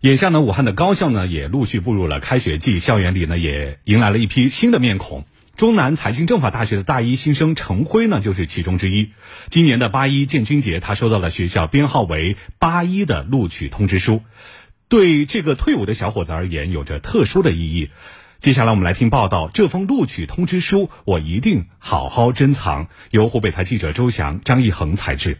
眼下呢，武汉的高校呢也陆续步入了开学季，校园里呢也迎来了一批新的面孔。中南财经政法大学的大一新生陈辉呢就是其中之一。今年的八一建军节，他收到了学校编号为八一的录取通知书，对这个退伍的小伙子而言有着特殊的意义。接下来我们来听报道，这封录取通知书我一定好好珍藏。由湖北台记者周翔、张一恒采制。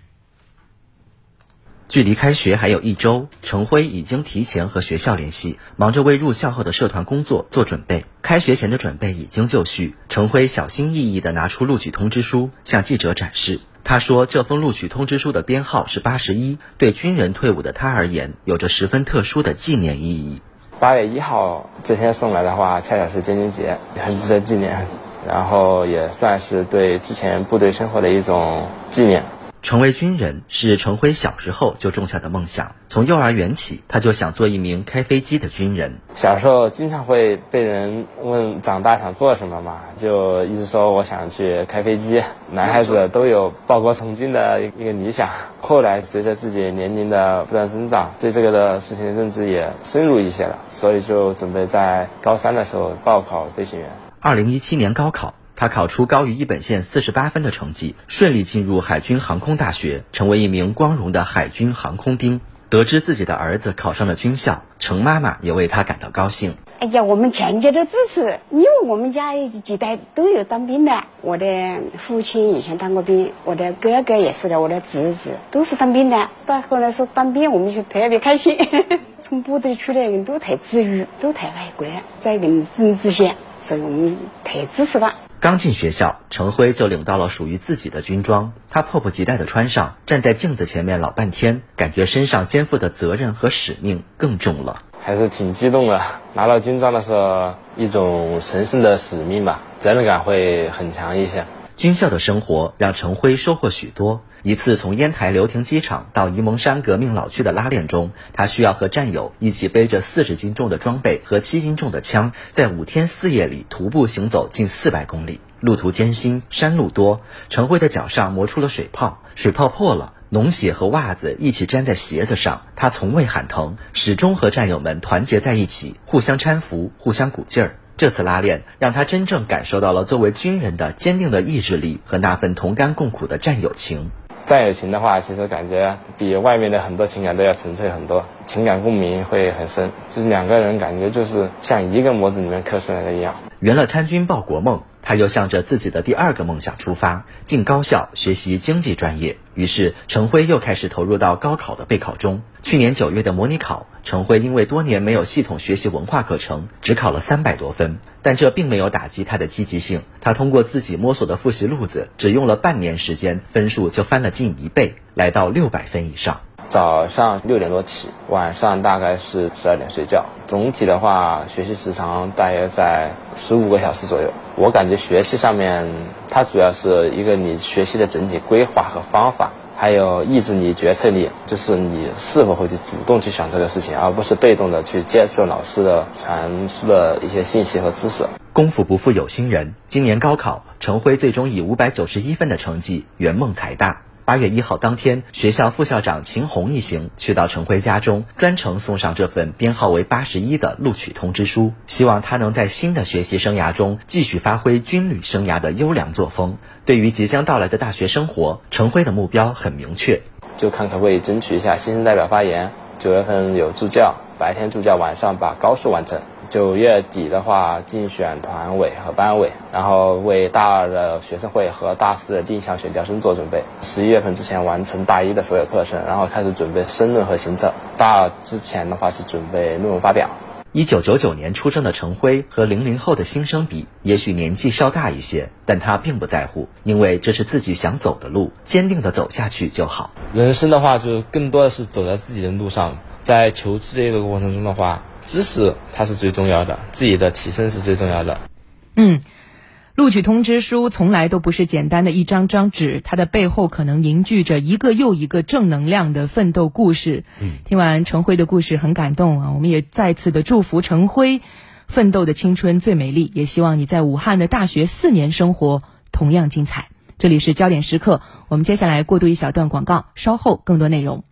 距离开学还有一周，程辉已经提前和学校联系，忙着为入校后的社团工作做准备。开学前的准备已经就绪，程辉小心翼翼地拿出录取通知书向记者展示。他说：“这封录取通知书的编号是八十一，对军人退伍的他而言，有着十分特殊的纪念意义。八月一号这天送来的话，恰巧是建军节，很值得纪念，然后也算是对之前部队生活的一种纪念。”成为军人是程辉小时候就种下的梦想。从幼儿园起，他就想做一名开飞机的军人。小时候经常会被人问长大想做什么嘛，就一直说我想去开飞机。男孩子都有报国从军的一个理想。后来随着自己年龄的不断增长，对这个的事情认知也深入一些了，所以就准备在高三的时候报考飞行员。二零一七年高考。他考出高于一本线四十八分的成绩，顺利进入海军航空大学，成为一名光荣的海军航空兵。得知自己的儿子考上了军校，程妈妈也为他感到高兴。哎呀，我们全家都支持，因为我们家几代都有当兵的。我的父亲以前当过兵，我的哥哥也是的，我的侄子都是当兵的。到后来说当兵，我们就特别开心。从部队出来人都太自由，都太爱国，在人政治线，所以我们太支持了。刚进学校，程辉就领到了属于自己的军装，他迫不及待地穿上，站在镜子前面老半天，感觉身上肩负的责任和使命更重了，还是挺激动的。拿到军装的时候，一种神圣的使命吧，责任感会很强一些。军校的生活让陈辉收获许多。一次从烟台流亭机场到沂蒙山革命老区的拉练中，他需要和战友一起背着四十斤重的装备和七斤重的枪，在五天四夜里徒步行走近四百公里，路途艰辛，山路多。陈辉的脚上磨出了水泡，水泡破了，脓血和袜子一起粘在鞋子上。他从未喊疼，始终和战友们团结在一起，互相搀扶，互相鼓劲儿。这次拉练让他真正感受到了作为军人的坚定的意志力和那份同甘共苦的战友情。战友情的话，其实感觉比外面的很多情感都要纯粹很多，情感共鸣会很深，就是两个人感觉就是像一个模子里面刻出来的一样。圆了参军报国梦。他又向着自己的第二个梦想出发，进高校学习经济专业。于是，程辉又开始投入到高考的备考中。去年九月的模拟考，程辉因为多年没有系统学习文化课程，只考了三百多分。但这并没有打击他的积极性。他通过自己摸索的复习路子，只用了半年时间，分数就翻了近一倍，来到六百分以上。早上六点多起，晚上大概是十二点睡觉。总体的话，学习时长大约在十五个小时左右。我感觉学习上面，它主要是一个你学习的整体规划和方法，还有抑制你决策力，就是你是否会去主动去想这个事情，而不是被动的去接受老师的传输的一些信息和知识。功夫不负有心人，今年高考，陈辉最终以五百九十一分的成绩圆梦财大。八月一号当天，学校副校长秦红一行去到程辉家中，专程送上这份编号为八十一的录取通知书，希望他能在新的学习生涯中继续发挥军旅生涯的优良作风。对于即将到来的大学生活，程辉的目标很明确，就看可不可以争取一下新生代表发言。九月份有助教，白天助教，晚上把高数完成。九月底的话，竞选团委和班委，然后为大二的学生会和大四的定向选调生做准备。十一月份之前完成大一的所有课程，然后开始准备申论和行测。大二之前的话是准备论文发表。一九九九年出生的陈辉和零零后的新生比，也许年纪稍大一些，但他并不在乎，因为这是自己想走的路，坚定的走下去就好。人生的话，就更多的是走在自己的路上，在求知这个过程中的话。知识它是最重要的，自己的提升是最重要的。嗯，录取通知书从来都不是简单的一张张纸，它的背后可能凝聚着一个又一个正能量的奋斗故事。嗯，听完陈辉的故事很感动啊，我们也再次的祝福陈辉奋斗的青春最美丽，也希望你在武汉的大学四年生活同样精彩。这里是焦点时刻，我们接下来过渡一小段广告，稍后更多内容。